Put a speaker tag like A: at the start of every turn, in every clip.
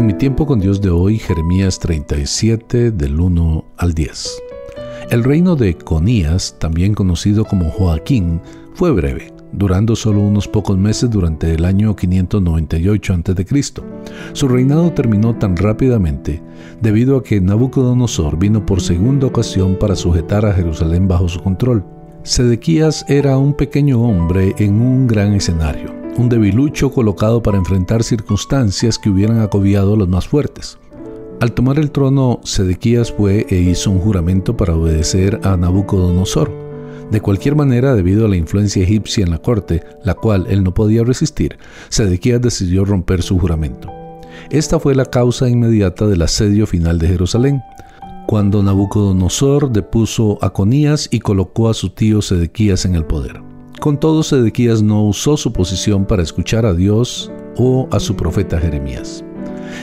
A: En mi tiempo con Dios de hoy, Jeremías 37 del 1 al 10. El reino de Conías, también conocido como Joaquín, fue breve, durando solo unos pocos meses durante el año 598 a.C. Su reinado terminó tan rápidamente debido a que Nabucodonosor vino por segunda ocasión para sujetar a Jerusalén bajo su control. Sedequías era un pequeño hombre en un gran escenario, un debilucho colocado para enfrentar circunstancias que hubieran acobiado a los más fuertes. Al tomar el trono, Sedequías fue e hizo un juramento para obedecer a Nabucodonosor. De cualquier manera, debido a la influencia egipcia en la corte, la cual él no podía resistir, Sedequías decidió romper su juramento. Esta fue la causa inmediata del asedio final de Jerusalén, cuando Nabucodonosor depuso a Conías y colocó a su tío Sedequías en el poder. Con todo, Sedequías no usó su posición para escuchar a Dios o a su profeta Jeremías.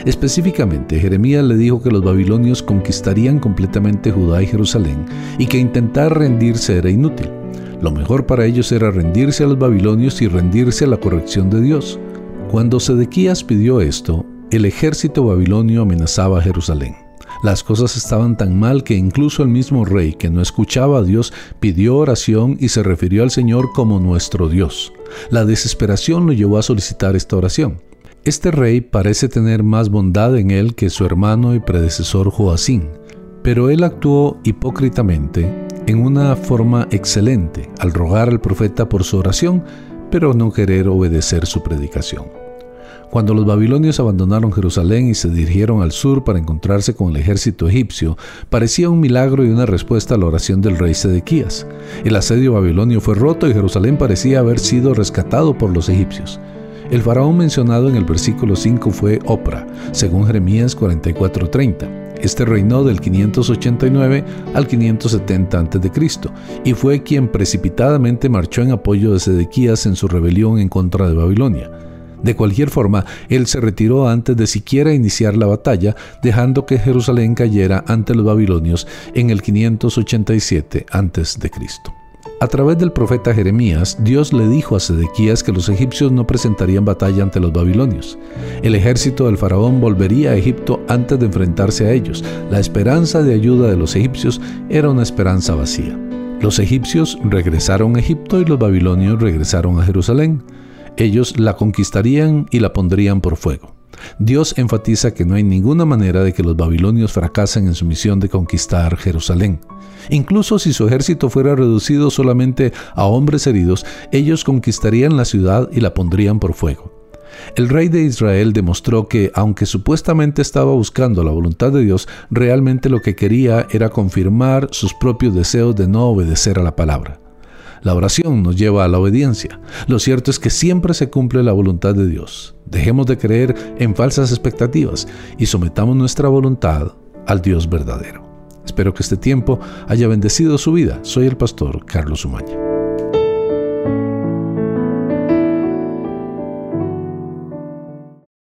A: Específicamente, Jeremías le dijo que los babilonios conquistarían completamente Judá y Jerusalén y que intentar rendirse era inútil. Lo mejor para ellos era rendirse a los babilonios y rendirse a la corrección de Dios. Cuando Sedequías pidió esto, el ejército babilonio amenazaba a Jerusalén. Las cosas estaban tan mal que incluso el mismo rey, que no escuchaba a Dios, pidió oración y se refirió al Señor como nuestro Dios. La desesperación lo llevó a solicitar esta oración. Este rey parece tener más bondad en él que su hermano y predecesor Joacín, pero él actuó hipócritamente en una forma excelente al rogar al profeta por su oración, pero no querer obedecer su predicación. Cuando los babilonios abandonaron Jerusalén y se dirigieron al sur para encontrarse con el ejército egipcio, parecía un milagro y una respuesta a la oración del rey Sedequías. El asedio babilonio fue roto y Jerusalén parecía haber sido rescatado por los egipcios. El faraón mencionado en el versículo 5 fue Opra, según Jeremías 44:30. Este reinó del 589 al 570 a.C. y fue quien precipitadamente marchó en apoyo de Sedequías en su rebelión en contra de Babilonia. De cualquier forma, él se retiró antes de siquiera iniciar la batalla, dejando que Jerusalén cayera ante los babilonios en el 587 a.C. A través del profeta Jeremías, Dios le dijo a Sedequías que los egipcios no presentarían batalla ante los babilonios. El ejército del faraón volvería a Egipto antes de enfrentarse a ellos. La esperanza de ayuda de los egipcios era una esperanza vacía. Los egipcios regresaron a Egipto y los babilonios regresaron a Jerusalén. Ellos la conquistarían y la pondrían por fuego. Dios enfatiza que no hay ninguna manera de que los babilonios fracasen en su misión de conquistar Jerusalén. Incluso si su ejército fuera reducido solamente a hombres heridos, ellos conquistarían la ciudad y la pondrían por fuego. El rey de Israel demostró que, aunque supuestamente estaba buscando la voluntad de Dios, realmente lo que quería era confirmar sus propios deseos de no obedecer a la palabra. La oración nos lleva a la obediencia. Lo cierto es que siempre se cumple la voluntad de Dios. Dejemos de creer en falsas expectativas y sometamos nuestra voluntad al Dios verdadero. Espero que este tiempo haya bendecido su vida. Soy el pastor Carlos Umaña.